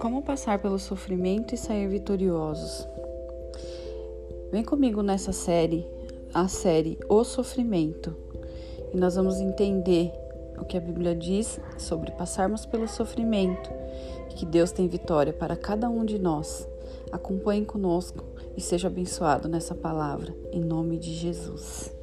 Como passar pelo sofrimento e sair vitoriosos? Vem comigo nessa série, a série O Sofrimento, e nós vamos entender o que a Bíblia diz sobre passarmos pelo sofrimento e que Deus tem vitória para cada um de nós. Acompanhe conosco e seja abençoado nessa palavra, em nome de Jesus.